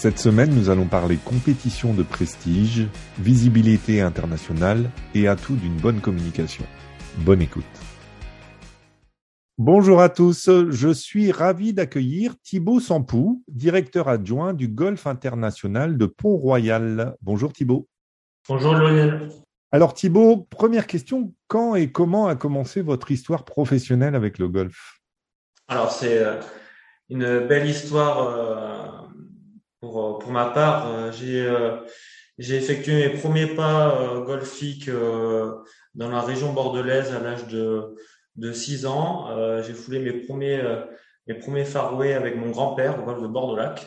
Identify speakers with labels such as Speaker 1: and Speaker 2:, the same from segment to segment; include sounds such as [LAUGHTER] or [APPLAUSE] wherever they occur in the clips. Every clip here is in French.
Speaker 1: Cette semaine, nous allons parler compétition de prestige, visibilité internationale et atout d'une bonne communication. Bonne écoute. Bonjour à tous, je suis ravi d'accueillir Thibaut Sampou, directeur adjoint du Golf International de Pont-Royal. Bonjour Thibaut.
Speaker 2: Bonjour Lionel.
Speaker 1: Alors Thibaut, première question, quand et comment a commencé votre histoire professionnelle avec le golf?
Speaker 2: Alors c'est euh, une belle histoire euh, pour, pour ma part. Euh, j'ai j'ai effectué mes premiers pas golfiques dans la région bordelaise à l'âge de de 6 ans. j'ai foulé mes premiers mes premiers avec mon grand-père au golf de.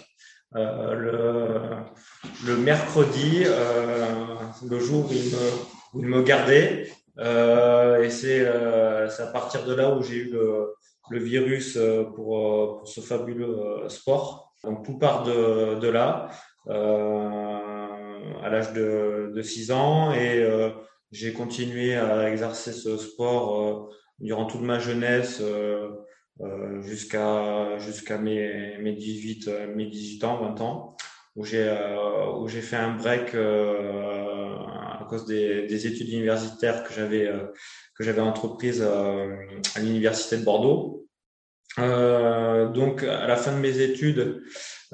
Speaker 2: Euh, le, le, mercredi, euh, le jour où il me, où il me gardait. Euh, et c'est à partir de là où j'ai eu le, le virus pour, pour, ce fabuleux sport. Donc tout part de, de là, à l'âge de, de 6 ans. Et j'ai continué à exercer ce sport durant toute ma jeunesse. Euh, jusqu'à jusqu'à mes, mes 18 euh, mes 18 ans 20 ans où j'ai euh, où j'ai fait un break à cause des, des études universitaires que j'avais que j'avais entreprises à l'université de Bordeaux donc à la fin de mes études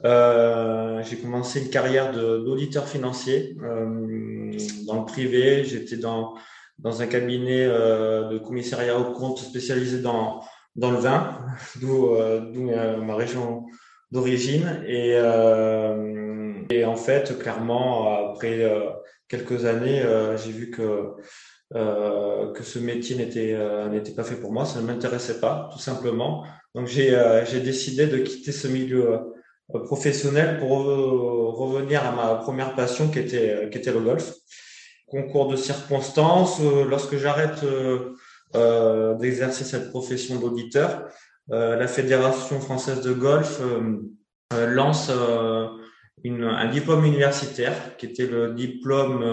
Speaker 2: euh, j'ai commencé une carrière d'auditeur financier euh, dans le privé. J'étais dans, dans un cabinet euh, de commissariat au compte spécialisé dans, dans le vin, [LAUGHS] d'où euh, ma région d'origine. Et, euh, et en fait, clairement, après euh, quelques années, j'ai vu que euh, que ce métier n'était n'était pas fait pour moi, ça ne m'intéressait pas, tout simplement. Donc j'ai décidé de quitter ce milieu professionnel pour revenir à ma première passion qui était qui était le golf. Concours de circonstances, lorsque j'arrête euh, d'exercer cette profession d'auditeur. Euh, la Fédération française de golf euh, lance une, un diplôme universitaire qui était le diplôme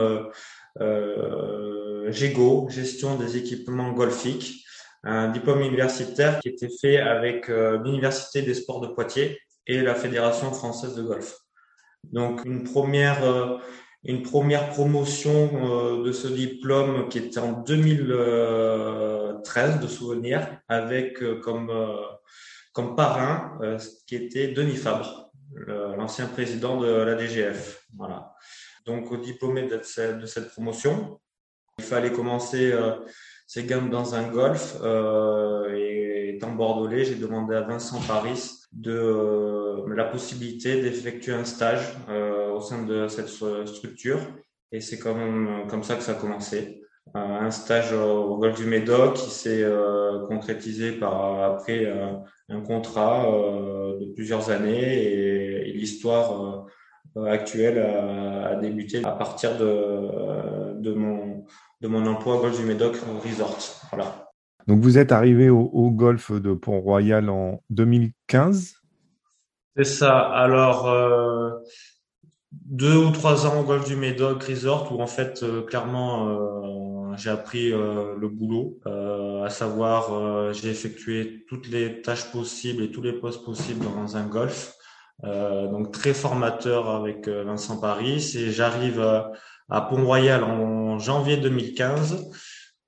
Speaker 2: euh, GEGO, gestion des équipements golfiques, un diplôme universitaire qui était fait avec l'Université des sports de Poitiers et la Fédération française de golf. Donc une première une première promotion euh, de ce diplôme qui était en 2013 de souvenir avec euh, comme euh, comme parrain qui était Denis Fabre, l'ancien président de la DGF. Voilà. Donc au diplômé de cette promotion, il fallait commencer ses gammes dans un golf et étant bordelais, j'ai demandé à Vincent Paris de la possibilité d'effectuer un stage au sein de cette structure. Et c'est comme, comme ça que ça a commencé. Euh, un stage au golf du Médoc qui s'est euh, concrétisé par après euh, un contrat de plusieurs années et, l'histoire actuelle a, débuté à partir de, de, mon, de mon emploi au golf du Médoc Resort. Voilà.
Speaker 1: Donc vous êtes arrivé au, au golf de Pont-Royal en 2015
Speaker 2: C'est ça. Alors, deux ou trois ans au golf du Médoc Resort où en fait euh, clairement euh, j'ai appris euh, le boulot, à savoir j'ai effectué toutes les tâches possibles et tous les postes possibles dans un golf. donc très formateur avec Vincent Paris et j'arrive à Pont-Royal en janvier 2015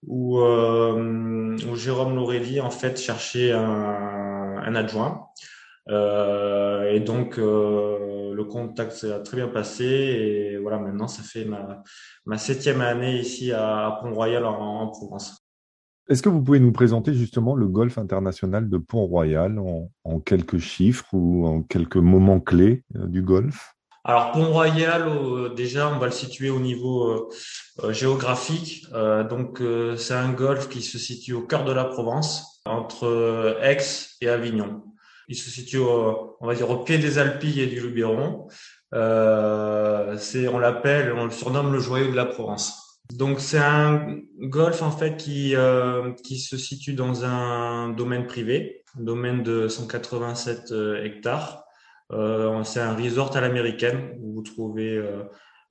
Speaker 2: où, où Jérôme Laurélie en fait cherchait un, adjoint. Euh, et donc, euh, le contact s'est très bien passé. Et voilà, maintenant, ça fait ma, septième année ici à, Pont-Royal en, Provence.
Speaker 1: Est-ce que vous pouvez nous présenter justement le golf international de Pont-Royal en, en, quelques chiffres ou en quelques moments clés euh, du golf
Speaker 2: alors Pont-Royal, déjà, on va le situer au niveau géographique. donc, c'est un golf qui se situe au cœur de la Provence, entre Aix et Avignon. Il se situe, au, on va dire, au pied des Alpilles et du Luberon. Euh, c'est, on l'appelle, on le surnomme le joyau de la Provence. Donc c'est un golf en fait qui euh, qui se situe dans un domaine privé, un domaine de 187 euh, hectares. Euh, c'est un resort à l'américaine où vous trouvez euh,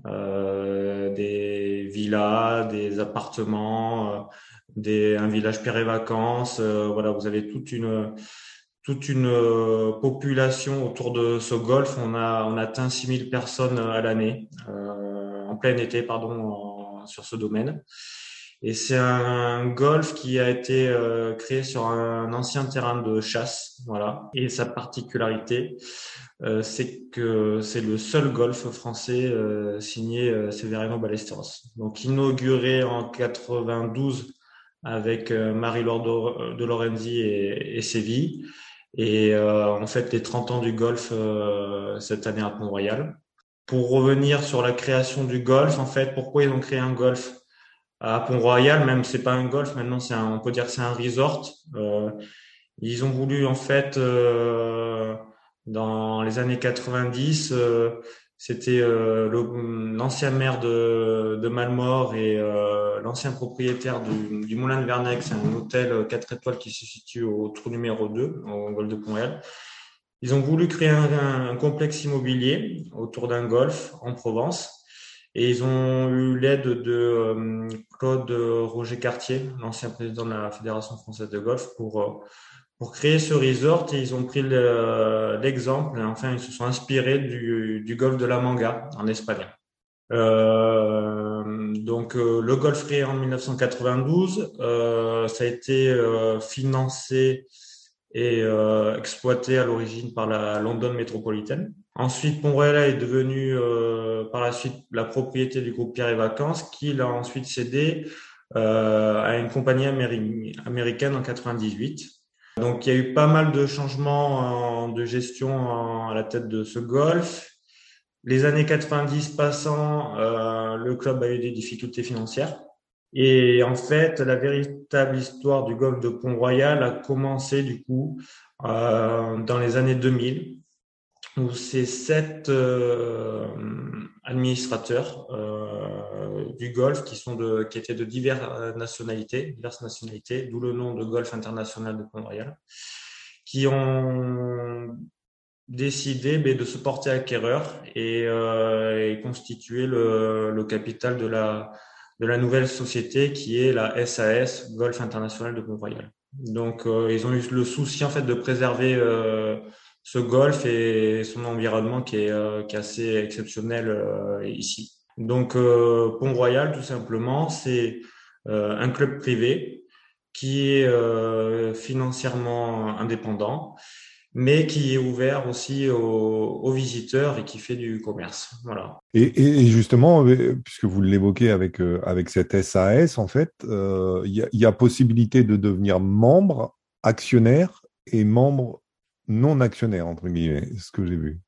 Speaker 2: euh des villas, des appartements, un village pierre et vacances. voilà, vous avez toute une toute une population autour de ce golf. On a on atteint 6000 personnes à l'année, en plein été pardon sur ce domaine. Et c'est un golf qui a été euh, créé sur un ancien terrain de chasse, voilà. Et sa particularité, euh, c'est que c'est le seul golf français euh, signé euh, Severino Ballesteros. Donc inauguré en 92 avec Marie-Laure de Lorenzi et, et Séville. Et on fête les 30 ans du golf cette année à Pont-Royal pour revenir sur la création du golf, en fait, pourquoi ils ont créé un golf à Pont-Royal, même c'est pas un golf, maintenant c'est on peut dire c'est un resort. Euh, ils ont voulu en fait euh, dans les années 90, euh, c'était euh, l'ancien maire de, de et euh, l'ancien propriétaire du, du, Moulin de Vernec, c'est un hôtel 4 étoiles qui se situe au trou numéro 2 au golf de Pont-Royal. Ils ont voulu créer un, un complexe immobilier autour d'un golf en Provence. Et ils ont eu l'aide de euh, Claude Roger Cartier, l'ancien président de la Fédération française de golf, pour, euh, créer ce resort. Et ils ont pris l'exemple, enfin, ils se sont inspirés du, golf de la Manga en Espagne. Euh, donc le golf créé en 1992, euh, ça a été financé et exploité à l'origine par la London Metropolitan. Ensuite, Pont-Royal est devenu euh, par la suite la propriété du groupe Pierre et Vacances, qui l'a ensuite cédé euh, à une compagnie américaine en 98. Donc, il y a eu pas mal de changements de gestion à la tête de ce golf. Les années 90 passant, euh, le club a eu des difficultés financières. Et en fait, la véritable histoire du golfe de Pont-Royal a commencé du coup euh, dans les années 2000, où ces sept euh, administrateurs euh, du golfe qui sont de, qui étaient de diverses nationalités, diverses nationalités, d'où le nom de Golfe International de Pont-Royal, qui ont décidé ben, de se porter acquéreur et, euh, et constituer le, le capital de la de la nouvelle société qui est la SAS Golf International de Pont-Royal. Donc, euh, ils ont eu le souci en fait de préserver euh, ce golf et son environnement qui est, euh, assez exceptionnel euh, ici. Donc, Pont-Royal, tout simplement, c'est un club privé qui est financièrement indépendant mais qui est ouvert aussi aux, visiteurs et qui fait du commerce. Voilà.
Speaker 1: Et, justement, euh, puisque vous l'évoquez avec, euh, avec cette SAS, en fait, il euh, y, a, possibilité de devenir membre, actionnaire et membre non actionnaire, entre guillemets, ce que j'ai vu.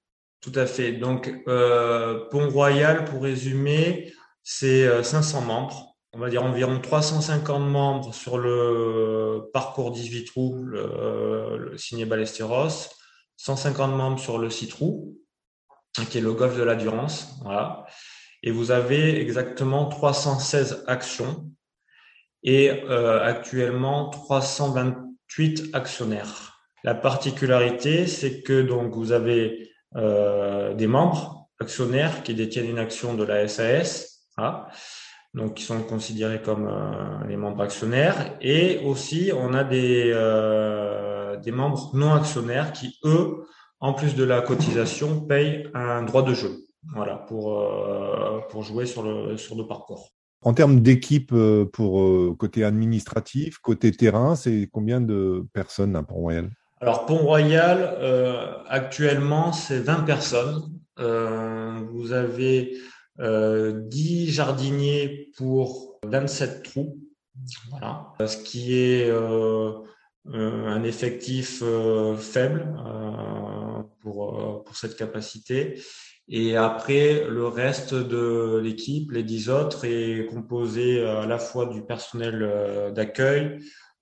Speaker 2: Tout à fait. Donc, euh, Pont-Royal, pour résumer, c'est 500 membres on va dire environ 350 membres sur le parcours 18 trous, le, le signé Ballesteros, 150 membres sur le 6 trous, qui est le golf de la Durance. Voilà. Et vous avez exactement 316 actions et euh, actuellement 328 actionnaires. La particularité, c'est que donc vous avez euh, des membres actionnaires qui détiennent une action de la SAS. Qui sont considérés comme euh, les membres actionnaires. Et aussi, on a des, euh, des membres non actionnaires qui, eux, en plus de la cotisation, payent un droit de jeu. Voilà, pour, jouer sur le, sur le parcours.
Speaker 1: En termes d'équipe pour côté administratif, côté terrain, c'est combien de personnes à Pont-Royal
Speaker 2: Alors Pont-Royal, euh, actuellement, c'est 20 personnes. vous avez euh, 10 jardiniers pour 27 trous. Voilà. Ce qui est euh, euh un effectif euh, faible euh, pour, pour cette capacité. Et après, le reste de l'équipe, les 10 autres, est composé à la fois du personnel d'accueil,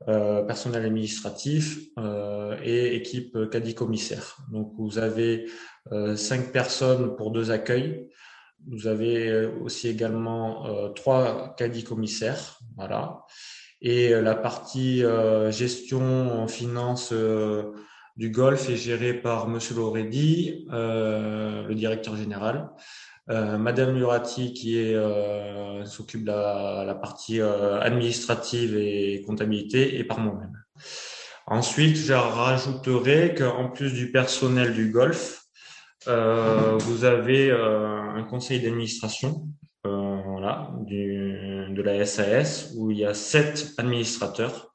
Speaker 2: euh, personnel administratif euh, et équipe caddie commissaire. Donc vous avez euh, cinq personnes pour deux accueils, Vous avez aussi également trois caddies commissaires, voilà. Et la partie gestion en finance du golf est gérée par Monsieur Loredi, le directeur général. Euh, Madame Lurati qui euh, s'occupe de la, partie euh, administrative et comptabilité et par moi-même. Ensuite, je rajouterai qu'en plus du personnel du golf, vous avez un conseil d'administration de la SAS où il y a sept administrateurs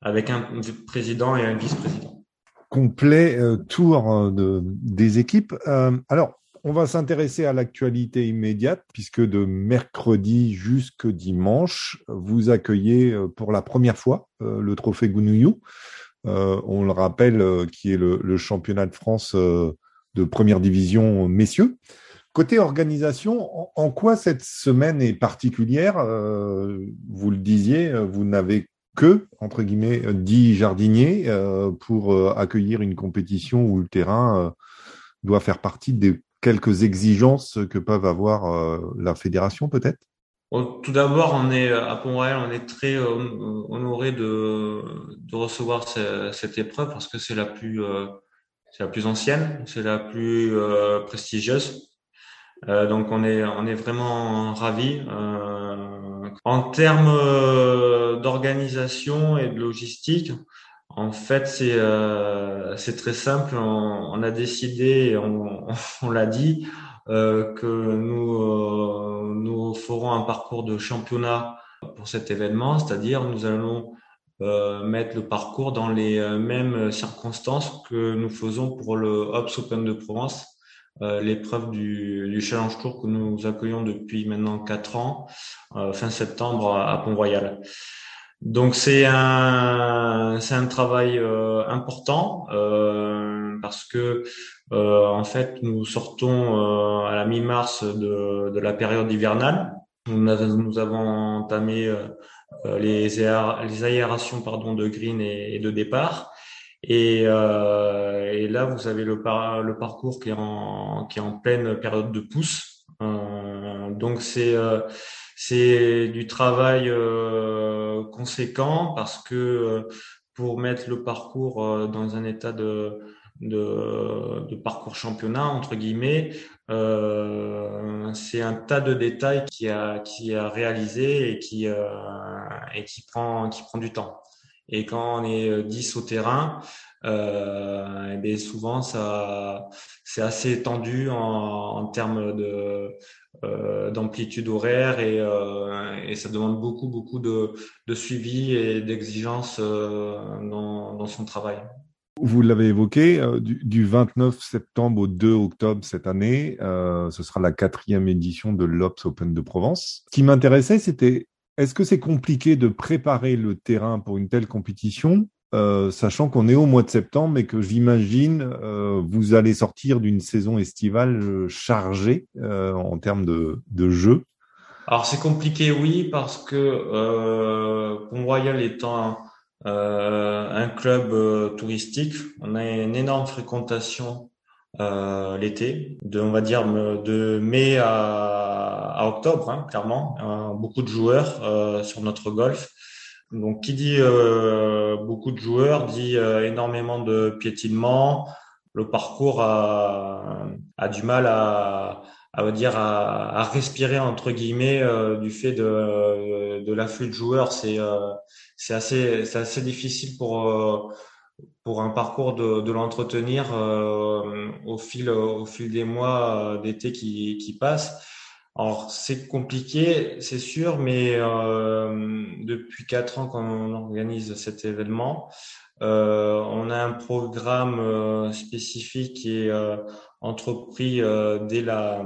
Speaker 2: avec un président et un vice-président.
Speaker 1: Complet tour de, des équipes. alors, on va s'intéresser à l'actualité immédiate puisque de mercredi jusque dimanche, vous accueillez euh, pour la première fois euh, le trophée Gounouillou. Euh, on le rappelle, qui est le, championnat de France de première division messieurs. Côté organisation, en, quoi cette semaine est particulière? Vous le disiez, vous n'avez que, entre guillemets, dix jardiniers pour accueillir une compétition où le terrain doit faire partie des quelques exigences que peuvent avoir euh, la fédération peut-être?
Speaker 2: Tout d'abord, on est à Pont-Royal, on est très euh, honoré de, de recevoir cette épreuve parce que c'est la plus euh, c'est la plus ancienne, c'est la plus prestigieuse. donc on est on est vraiment ravis. en termes d'organisation et de logistique, en fait, c'est euh, très simple. On, a décidé, [LAUGHS] on, l'a dit, euh, que nous euh, nous ferons un parcours de championnat pour cet événement, c'est-à-dire nous allons euh, mettre le parcours dans les euh, mêmes circonstances que nous faisons pour le Hops Open de Provence, l'épreuve du, du, Challenge Tour que nous accueillons depuis maintenant quatre ans, fin septembre à Pont-Royal. Donc c'est un c'est un travail euh, important euh, parce que euh, en fait nous sortons à la mi-mars de, de la période hivernale. Nous, nous avons entamé les, les aérations pardon de green et, de départ. Et, et, là, vous avez le, par, le parcours qui est en, qui est en pleine période de pousse. donc c'est c'est du travail euh, conséquent parce que euh, pour mettre le parcours euh, dans un état de, de, de parcours championnat entre guillemets, euh, c'est un tas de détails qui a qui a réalisé et qui euh, et qui prend qui prend du temps. Et quand on est 10 au terrain, euh, et bien souvent ça c'est assez tendu en, termes de euh, d'amplitude horaire et, euh, et, ça demande beaucoup beaucoup de, de suivi et d'exigence dans, son travail.
Speaker 1: Vous l'avez évoqué, du, 29 septembre au 2 octobre cette année, ce sera la quatrième édition de l'Ops Open de Provence. Ce qui m'intéressait, c'était est-ce que c'est compliqué de préparer le terrain pour une telle compétition euh, sachant qu'on est au mois de septembre et que j'imagine euh, vous allez sortir d'une saison estivale euh, chargée euh, en termes de, de jeux.
Speaker 2: Alors c'est compliqué, oui, parce que Pont Royal étant un, club touristique, on a une énorme fréquentation l'été, de on va dire de mai à, à octobre, hein, clairement, beaucoup de joueurs sur notre golf. Donc, qui dit euh, beaucoup de joueurs dit euh, énormément de piétinement. Le parcours a, a du mal à, à dire à, à, respirer entre guillemets euh, du fait de, de l'afflux de joueurs. C'est c'est assez c'est assez difficile pour pour un parcours de, de l'entretenir au fil au fil des mois d'été qui qui passent. Alors c'est compliqué, c'est sûr, mais euh, depuis quatre ans qu'on organise cet événement, euh, on a un programme euh, spécifique qui est euh, entrepris dès la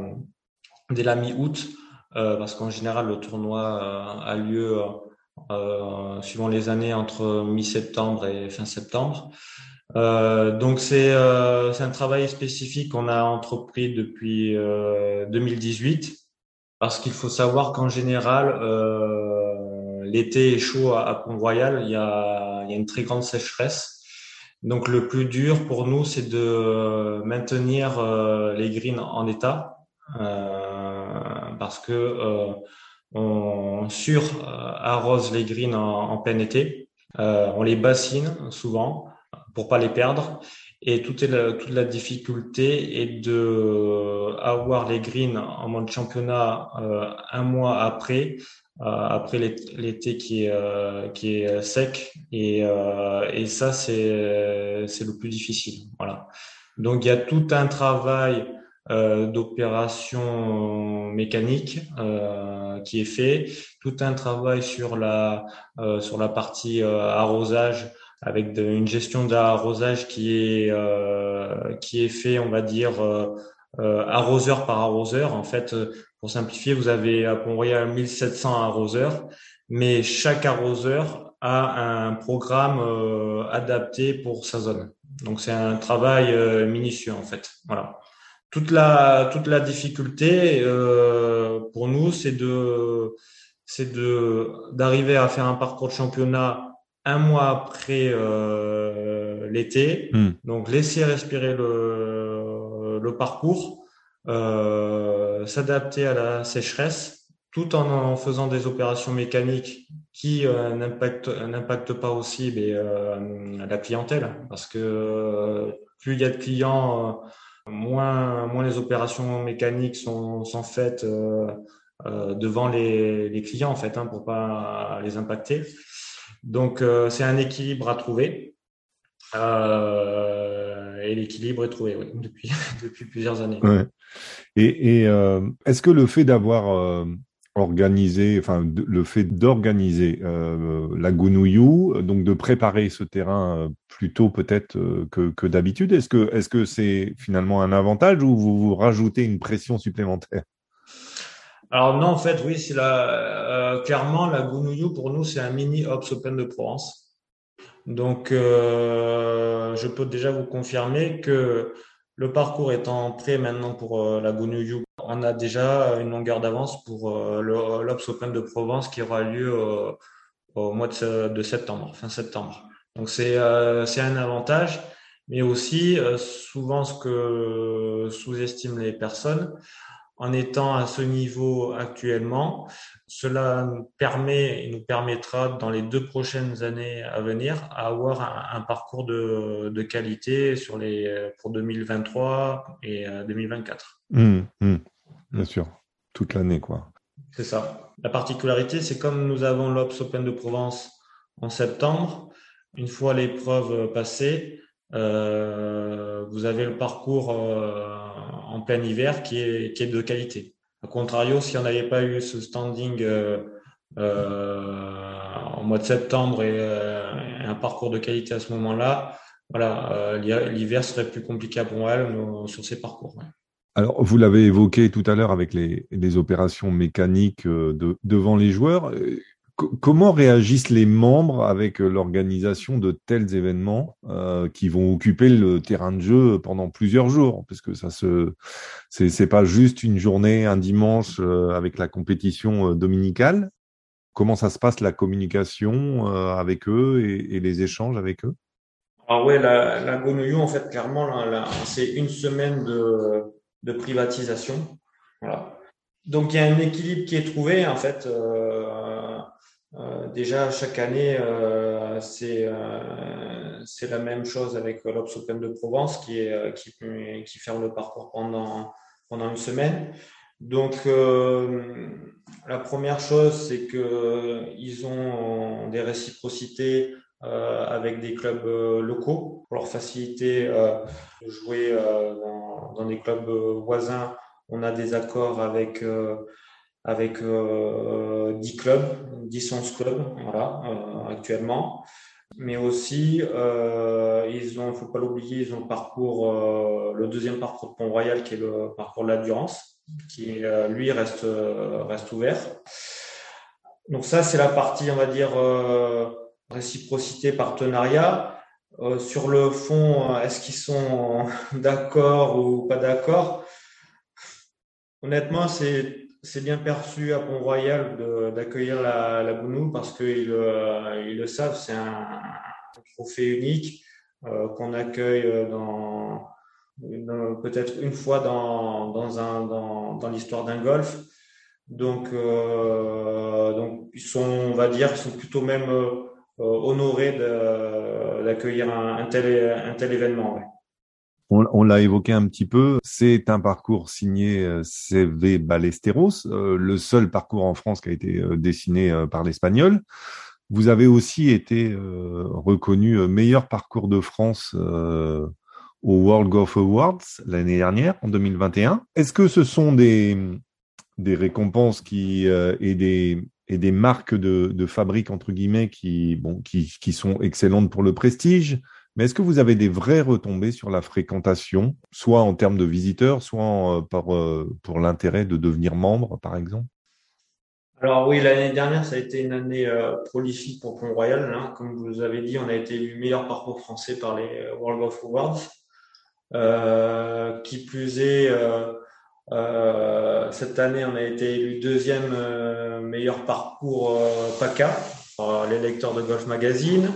Speaker 2: dès la mi-août, parce qu'en général le tournoi a lieu suivant les années entre mi-septembre et fin septembre. donc c'est c'est un travail spécifique qu'on a entrepris depuis 2018 parce qu'il faut savoir qu'en général, l'été est chaud à, Pont-Royal, il, y a, une très grande sécheresse. Donc le plus dur pour nous, c'est de maintenir euh, les greens en état parce que on sur arrose les greens en, plein été. on les bassine souvent pour pas les perdre. Et toute, la, difficulté est de avoir les greens en mode championnat un mois après euh, après l'été qui est euh, qui est sec et euh, et ça c'est le plus difficile voilà. Donc il y a tout un travail d'opération mécanique qui est fait tout un travail sur la sur la partie arrosage avec une gestion d'arrosage qui est qui est fait on va dire arroseur par arroseur. En fait pour simplifier, vous avez à Pont-Royal 1700 arroseurs, mais chaque arroseur a un programme euh, adapté pour sa zone. Donc c'est un travail euh, minutieux en fait. Voilà. Toute la toute la difficulté euh, pour nous, c'est de c'est de d'arriver à faire un parcours de championnat un mois après l'été. Hmm. Donc laisser respirer le le parcours euh, s'adapter à la sécheresse tout en, faisant des opérations mécaniques qui euh, n'impactent pas aussi mais, euh, la clientèle. Parce que euh, plus il y a de clients moins moins les opérations mécaniques sont, sont faites devant les, les, clients en fait hein, pour pas les impacter. Donc c'est un équilibre à trouver et l'équilibre est trouvé oui, [LAUGHS] depuis depuis plusieurs années
Speaker 1: ouais. Et, euh, est-ce que le fait d'avoir euh, organisé, enfin le fait d'organiser euh, la Gounouillou, donc de préparer ce terrain plus tôt peut-être que, d'habitude, est-ce que est-ce que c'est finalement un avantage ou vous, vous rajoutez une pression supplémentaire?
Speaker 2: Alors non, en fait, oui, c'est la clairement la Gounouillou pour nous c'est un mini Ops Open de Provence. Donc je peux déjà vous confirmer que le parcours étant prêt maintenant pour euh, la Gounouillou, on a déjà une longueur d'avance pour euh, l'Ops Open de Provence qui aura lieu euh, au mois de, septembre, fin septembre. Donc c'est un avantage, mais aussi souvent ce que sous-estiment les personnes, en étant à ce niveau actuellement, cela nous permet et nous permettra dans les deux prochaines années à venir à avoir un, parcours de, de, qualité sur les, pour 2023 et 2024.
Speaker 1: Mmh, mmh. bien sûr, toute l'année quoi.
Speaker 2: C'est ça. La particularité, c'est comme nous avons l'Ops Open de Provence en septembre, une fois l'épreuve passée, euh, vous avez le parcours euh, en plein hiver qui est, qui est de qualité. A contrario, si on n'avait pas eu ce standing euh, euh, en mois de septembre et, un parcours de qualité à ce moment-là, voilà, l'hiver serait plus compliqué pour elle sur ces parcours.
Speaker 1: Alors, vous l'avez évoqué tout à l'heure avec les, les opérations mécaniques de, devant les joueurs comment réagissent les membres avec euh, l'organisation de tels événements euh, qui vont occuper le terrain de jeu pendant plusieurs jours? Parce que ça se, c'est pas juste une journée, un dimanche euh, avec la compétition dominicale. Comment ça se passe la communication avec eux et, les échanges avec eux?
Speaker 2: Ah ouais, la, la en fait, clairement, c'est une semaine de, privatisation. Voilà. Donc il y a un équilibre qui est trouvé en fait. Déjà, chaque année, euh, c'est euh, c'est la même chose avec l'Ops Open de Provence qui, ferme le parcours pendant, une semaine. Donc, la première chose, c'est qu'ils ont des réciprocités avec des clubs locaux pour leur faciliter de jouer dans, des clubs voisins. On a des accords avec avec euh, 10 clubs, 10 11 clubs voilà, euh, actuellement. Mais aussi, euh, ils ont, faut pas l'oublier, ils ont le parcours, euh, le deuxième parcours de Pont-Royal qui est le parcours de l'Endurance, qui euh, lui reste reste ouvert. Donc ça, c'est la partie, on va dire, réciprocité, partenariat. sur le fond, est-ce qu'ils sont [LAUGHS] d'accord ou pas d'accord? Honnêtement, c'est c'est bien perçu à Pont-Royal d'accueillir la, Bounou parce qu'ils euh, le savent, c'est un, trophée unique euh, qu'on accueille peut-être une fois dans, l'histoire d'un golf. Donc, euh, donc, ils sont, on va dire, sont plutôt même honorés d'accueillir un, tel, événement.
Speaker 1: On, l'a évoqué un petit peu, c'est un parcours signé euh, CV Ballesteros, euh, le seul parcours en France qui a été euh, dessiné par l'Espagnol. Vous avez aussi été reconnu meilleur parcours de France au World Golf Awards l'année dernière, en 2021. Est-ce que ce sont des, récompenses qui et des marques de, fabrique entre guillemets qui sont excellentes pour le prestige mais est-ce que vous avez des vraies retombées sur la fréquentation, soit en termes de visiteurs, soit euh, par, euh, pour l'intérêt de devenir membre, par exemple?
Speaker 2: Alors oui, l'année dernière, ça a été une année euh, prolifique pour Pont-Royal. Hein. Comme vous avez dit, on a été élu meilleur parcours français par les World Golf Awards. qui plus est, cette année, on a été élu deuxième meilleur parcours PACA par les lecteurs de Golf Magazine.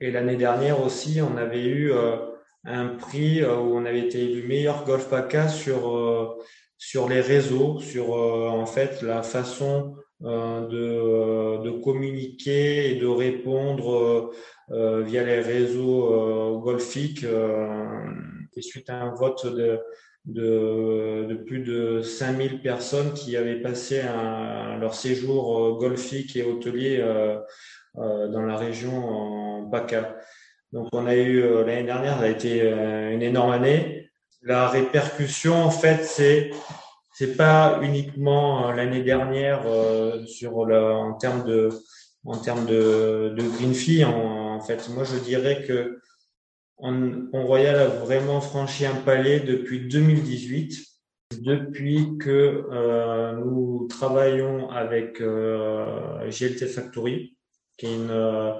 Speaker 2: Et l'année dernière aussi, on avait eu euh, un prix euh, où on avait été élu meilleur golf PACA sur euh, sur les réseaux, sur en fait la façon de, de communiquer et de répondre via les réseaux golfiques. et suite à un vote de, de, de, plus de 5000 personnes qui avaient passé un, leur séjour golfique et hôtelier euh, dans la région en PACA. Donc on a eu euh, l'année dernière, ça a été euh, une énorme année. La répercussion, en fait, c'est c'est pas uniquement l'année dernière sur le, en termes de en termes de, de. En, fait, moi je dirais que on, Royal a vraiment franchi un palier depuis 2018. Depuis que euh, nous travaillons avec euh, GLT Factory, qui est une, euh,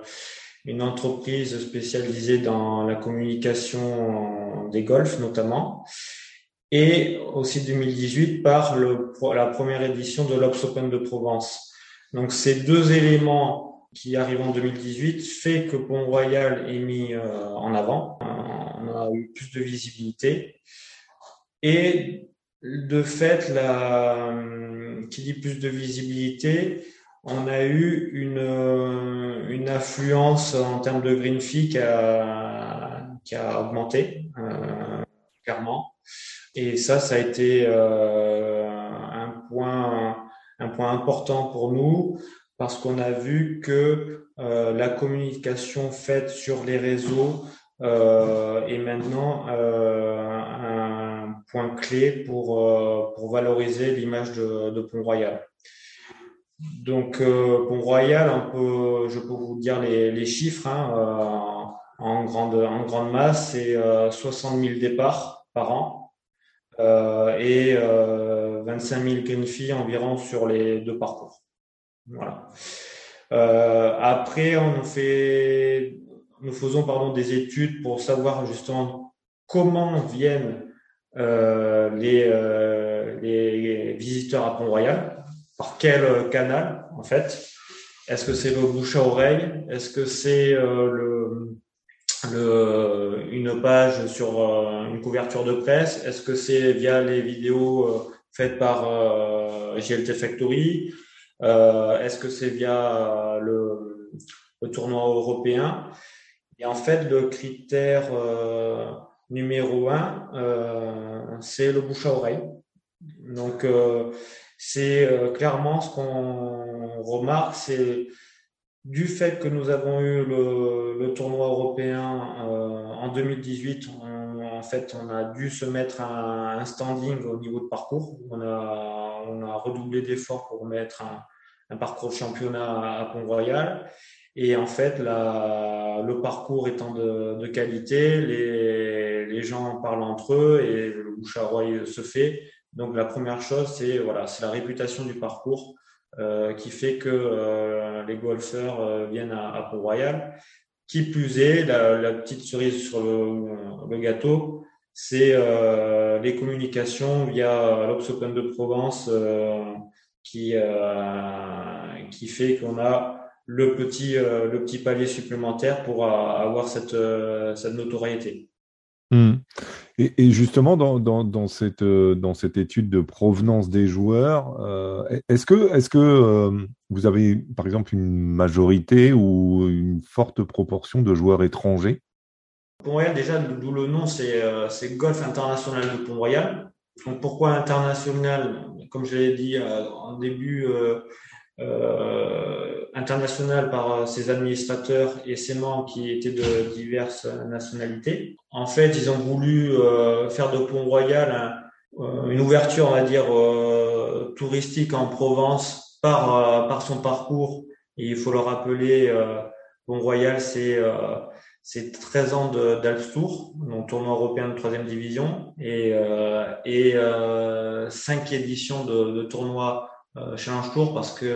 Speaker 2: une entreprise spécialisée dans la communication des golfs notamment, et aussi 2018 par le, la première édition de l'Ops Open de Provence. Donc ces deux éléments qui arrivent en 2018 fait que Pont Royal est mis euh, en avant. On a eu plus de visibilité. Et de fait, la, qui dit plus de visibilité, on a eu une, euh, une affluence en termes de green fee qui a, qui a augmenté euh, clairement. Et ça, ça a été euh, un point un point important pour nous parce qu'on a vu que euh, la communication faite sur les réseaux euh, est maintenant euh, un point clé pour, pour valoriser l'image de, de Pont-Royal. Donc, euh, pour Royal, on peut, je peux vous dire les, chiffres. Hein, euh, en, grande, masse, c'est euh, 60 000 départs par an euh, et euh, 25 000 green fees environ sur les deux parcours. Voilà. Euh, après, on fait, nous faisons des études pour savoir justement comment viennent les, les visiteurs à Pont-Royal par quel euh, canal en fait? Est-ce que c'est le bouche à oreille? Est-ce que c'est euh, le, le, une page sur euh, une couverture de presse? Est-ce que c'est via les vidéos faites par GLT Factory? Est-ce que c'est via le, le, tournoi européen? Et en fait, le critère numéro un, c'est le bouche à oreille. Donc, c'est euh, clairement ce qu'on remarque, c'est du fait que nous avons eu le, tournoi européen euh, en 2018, on, en fait, on a dû se mettre un, un standing au niveau de parcours. On a, redoublé d'efforts pour mettre un, parcours championnat à Pont-Royal. Et en fait, le parcours étant de, qualité, les, gens parlent entre eux et le bouche à se fait. Donc la première chose, c'est voilà, c'est la réputation du parcours euh, qui fait que euh, les golfeurs euh, viennent à, à Pont-Royal. Qui plus est, la, petite cerise sur le, gâteau, c'est les communications via l'Ops Open de Provence qui, qui fait qu'on a le petit, le petit palier supplémentaire pour avoir cette, cette notoriété.
Speaker 1: Mmh. Et, justement, dans, dans, cette, dans cette étude de provenance des joueurs, est-ce que, est que vous avez, par exemple, une majorité ou une forte proportion de joueurs étrangers?
Speaker 2: Pont-Royal, déjà, d'où le nom, c'est Golf International de Pont-Royal. Donc pourquoi international? Comme je l'ai dit euh, en début, euh, euh, international par ses administrateurs et ses membres qui étaient de diverses nationalités. En fait, ils ont voulu faire de Pont-Royal une ouverture, on va dire, touristique en Provence par, par son parcours. Et il faut le rappeler, Pont-Royal, c'est c'est 13 ans d'Alps Tour, donc tournoi européen de troisième division, et, euh, et euh, 5 éditions de, de tournois euh, Challenge Tour parce que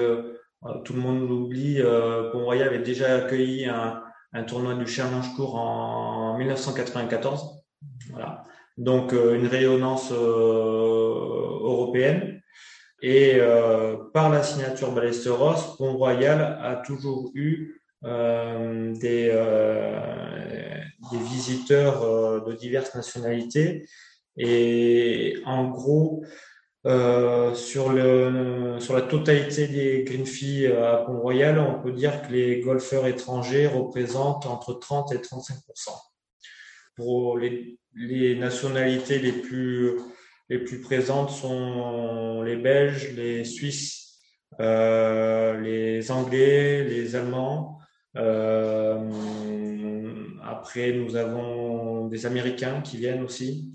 Speaker 2: euh, tout le monde l'oublie. Euh, Pont-Royal avait déjà accueilli un, tournoi du Challenge Tour en 1994. Voilà. Donc une rayonnance européenne. Et par la signature Ballesteros, Pont-Royal a toujours eu euh, des, euh, visiteurs euh, de diverses nationalités. Et en gros, euh, sur, le, sur la totalité des green fees à Pont-Royal, on peut dire que les golfeurs étrangers représentent entre 30 et 35% Pour les, les nationalités les plus, les plus présentes sont les Belges, les Suisses, euh, les Anglais, les Allemands, euh, après, nous avons des Américains qui viennent aussi.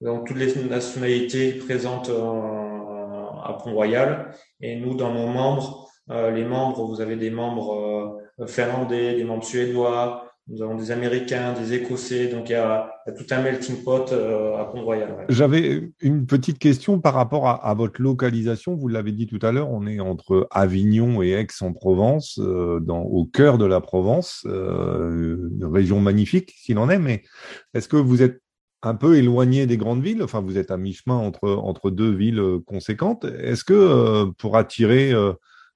Speaker 2: Donc, toutes les nationalités présentes à Pont-Royal. Et nous, dans nos membres, euh, les membres, vous avez des membres euh, finlandais, des membres suédois, nous avons des Américains, des Écossais, donc il y a, tout un melting pot euh, à Pont-Royal.
Speaker 1: J'avais une petite question par rapport à, votre localisation. Vous l'avez dit tout à l'heure, on est entre Avignon et Aix-en-Provence, euh, au cœur de la Provence, euh, une région magnifique s'il en est, mais est-ce que vous êtes un peu éloigné des grandes villes, enfin vous êtes à mi-chemin entre, entre deux villes conséquentes. Est-ce que pour attirer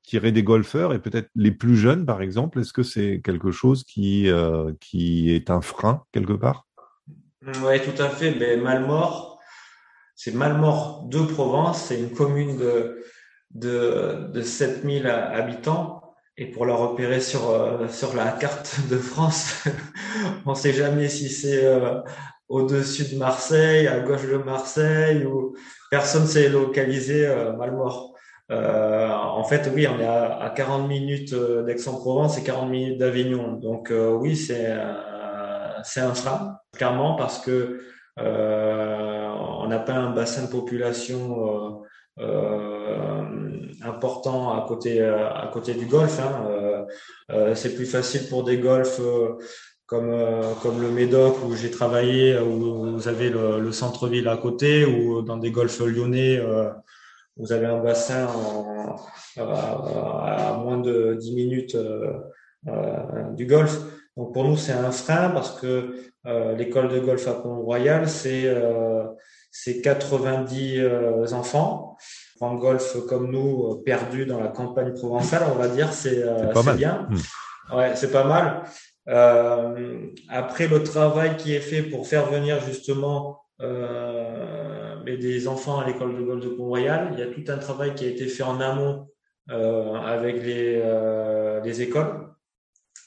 Speaker 1: tirer des golfeurs et peut-être les plus jeunes, par exemple Est-ce que c'est quelque chose qui, euh, qui est un frein quelque part?
Speaker 2: Oui, tout à fait. Ben, Malmort, c'est Malmort de Provence. C'est une commune de, de, de 7000 habitants. Et pour la repérer sur, euh, sur la carte de France, [LAUGHS] on ne sait jamais si c'est euh, au-dessus de Marseille, à gauche de Marseille, ou personne s'est localisé Malmort. Euh, en fait, oui, on est à, 40 minutes euh, d'Aix-en-Provence et 40 minutes d'Avignon. Donc euh, oui, c'est c'est un frein, clairement, parce que on n'a pas un bassin de population important à côté à côté du golf. Hein. c'est plus facile pour des golfs comme comme le Médoc où j'ai travaillé, où vous avez le, le centre-ville à côté, ou dans des golfs lyonnais vous avez un bassin à, moins de 10 minutes euh, euh, du golf. Donc pour nous, c'est un frein parce que euh, l'école de golf à Pont-Royal, c'est c'est 90 enfants en golf comme nous, perdus dans la campagne provençale, on va dire, c'est bien. Hmm. Ouais, c'est pas mal. Euh, après le travail qui est fait pour faire venir justement euh, des enfants à l'école de golf de Pont-Royal. Il y a tout un travail qui a été fait en amont euh, avec les, euh, les écoles.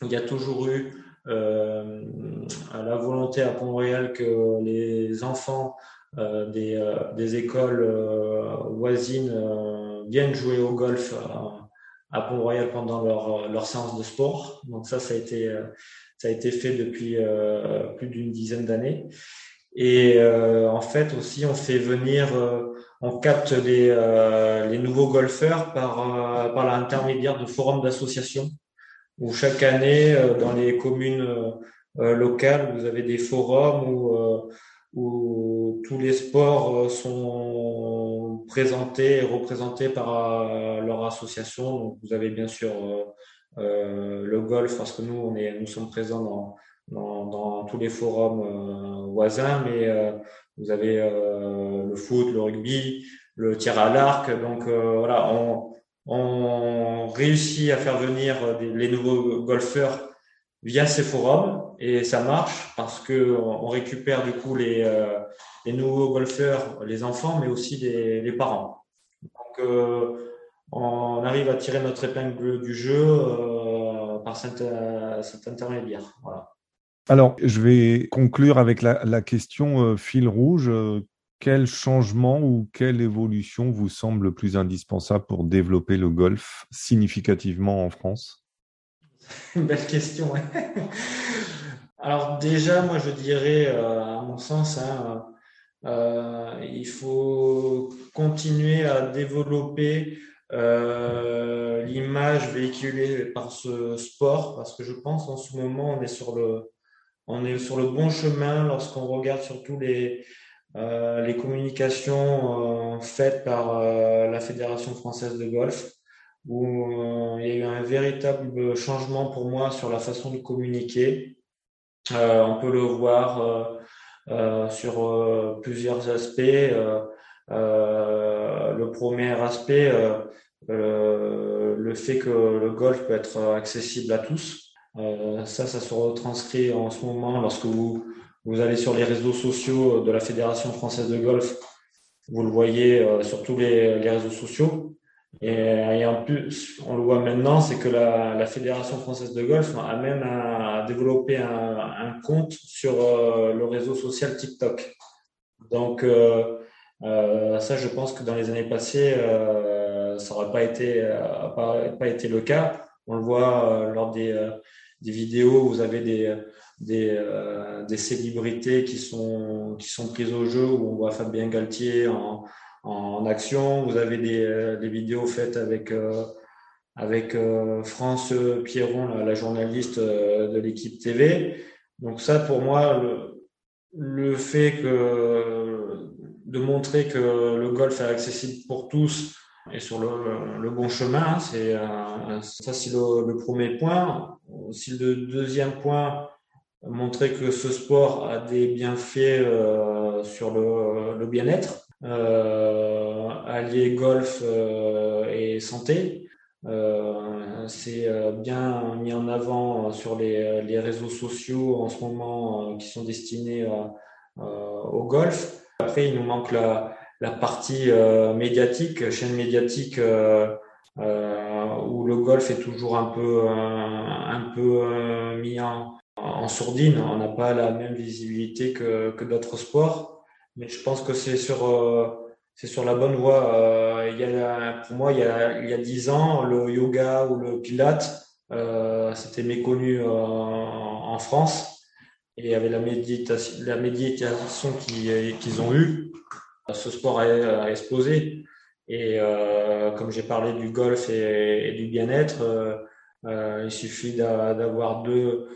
Speaker 2: Il y a toujours eu euh, la volonté à Pont-Royal que les enfants euh, des, des, écoles voisines viennent jouer au golf à Pont-Royal pendant leur, leur séance de sport. Donc ça, ça a été, ça a été fait depuis plus d'une dizaine d'années. Et euh, en fait aussi, on fait venir, euh, on capte les, euh, les nouveaux golfeurs par, par l'intermédiaire de forums d'associations, où chaque année, dans les communes locales, vous avez des forums où, où tous les sports sont présentés et représentés par leur association. Donc, vous avez bien sûr le golf, parce que nous, on est, nous sommes présents dans dans, dans tous les forums euh, voisins, mais euh, vous avez euh, le foot, le rugby, le tir à l'arc. Donc voilà, on, on réussit à faire venir les nouveaux golfeurs via ces forums et ça marche parce que on récupère du coup les, euh, les nouveaux golfeurs, les enfants, mais aussi les, parents. Donc euh, on arrive à tirer notre épingle du jeu euh, par cet, intermédiaire.
Speaker 1: Alors, je vais conclure avec la, la question fil rouge. Quel changement ou quelle évolution vous semble le plus indispensable pour développer le golf significativement en France? [LAUGHS]
Speaker 2: Belle question. Alors déjà, moi je dirais, euh, à mon sens, hein, euh, il faut continuer à développer euh, l'image véhiculée par ce sport, parce que je pense en ce moment on est sur le, bon chemin lorsqu'on regarde surtout les euh, communications euh, faites par euh, la Fédération française de golf, où il y a eu un véritable changement pour moi sur la façon de communiquer. on peut le voir sur plusieurs aspects. le premier aspect, le fait que le golf peut être accessible à tous. ça, ça se retranscrit en ce moment lorsque vous vous allez sur les réseaux sociaux de la Fédération française de golf, vous le voyez euh, sur tous les, réseaux sociaux. Et, en plus, on le voit maintenant, c'est que la, Fédération française de golf a même développé un, compte sur euh, le réseau social TikTok. Donc, euh, ça, je pense que dans les années passées, ça n'aurait pas été, pas, été le cas. On le voit lors des, vidéos où vous avez des des, euh, des célébrités qui sont, qui sont prises au jeu, où on voit Fabien Galtier en, en action. Vous avez des, euh, vidéos faites avec, euh, avec France Pierron, la, journaliste de l'équipe TV. Donc ça, pour moi, le, fait de montrer que le golf est accessible pour tous et sur le, bon chemin, c'est ça c'est le, premier point. Si le deuxième point, montrer que ce sport a des bienfaits euh, sur le bien-être, euh, allier golf euh, et santé. Euh, c'est euh, bien mis en avant sur les, les, réseaux sociaux en ce moment qui sont destinés au golf. Après, il nous manque la, la partie médiatique, chaîne médiatique où le golf est toujours un peu, un peu mis en, en sourdine. On n'a pas la même visibilité que, que d'autres sports, mais je pense que c'est sur, euh, c'est sur la bonne voie. Euh, il y a, pour moi, il y a, il y a 10 ans, le yoga ou le pilate, euh, c'était méconnu en France. Et avait la méditation, la méditation qu'ils ont eue. Ce sport a, explosé. Et comme j'ai parlé du golf et, du bien-être, il suffit d'avoir deux,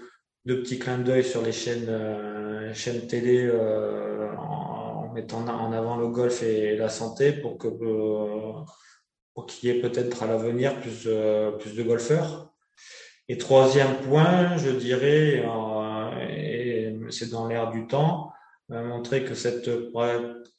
Speaker 2: deux petits clins d'œil sur les chaînes, euh, chaînes télé euh, en, mettant en avant le golf et la santé pour que euh, pour qu'il y ait peut-être à l'avenir plus, plus de golfeurs. Et troisième point, je dirais, et c'est dans l'air du temps, montrer que cette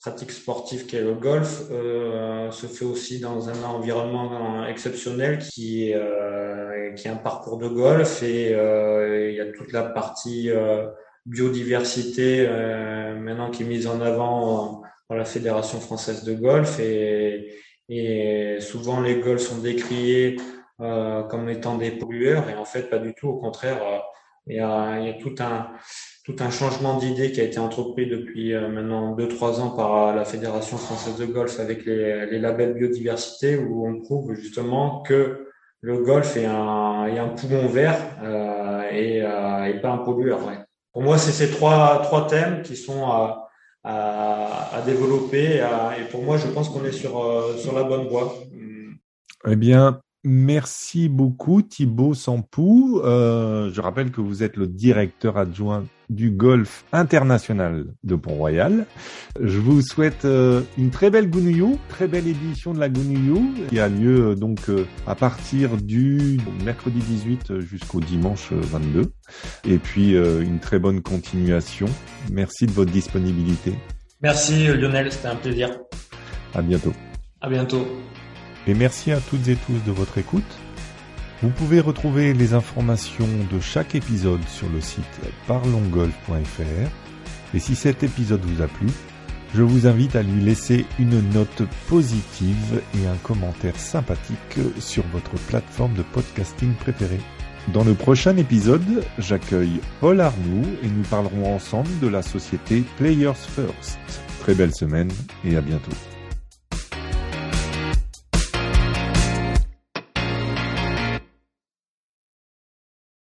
Speaker 2: pratique sportive qu'est le golf euh, se fait aussi dans un environnement exceptionnel qui est, euh, qui est un parcours de golf et euh, il y a toute la partie euh, biodiversité euh, maintenant qui est mise en avant par la Fédération française de golf et, et souvent les golfs sont décriés comme étant des pollueurs et en fait pas du tout, au contraire, il y a, y a tout un tout un changement d'idée qui a été entrepris depuis euh, maintenant 2-3 ans par euh, la Fédération française de golf avec les, les, labels biodiversité où on prouve justement que le golf est un, est un poumon vert euh, et, euh, et, pas un pollueur. Ouais. Pour moi, c'est ces trois, trois thèmes qui sont à, à, à développer et pour moi, je pense qu'on est sur, sur la bonne voie.
Speaker 1: Eh bien, Merci beaucoup Thibaut Sampou. Euh, je rappelle que vous êtes le directeur adjoint du golf international de Pont-Royal. Je vous souhaite euh, une très belle Gounouillou, très belle édition de la Gounouillou qui a lieu euh, donc euh, à partir du mercredi 18 jusqu'au dimanche 22. Et puis une très bonne continuation. Merci de votre disponibilité.
Speaker 2: Merci Lionel, c'était un plaisir.
Speaker 1: À bientôt.
Speaker 2: À bientôt.
Speaker 1: Et merci à toutes et tous de votre écoute. Vous pouvez retrouver les informations de chaque épisode sur le site parlongolf.fr. Et si cet épisode vous a plu, je vous invite à lui laisser une note positive et un commentaire sympathique sur votre plateforme de podcasting préférée. Dans le prochain épisode, j'accueille Paul Arnoux et nous parlerons ensemble de la société Players First. Très belle semaine et à bientôt.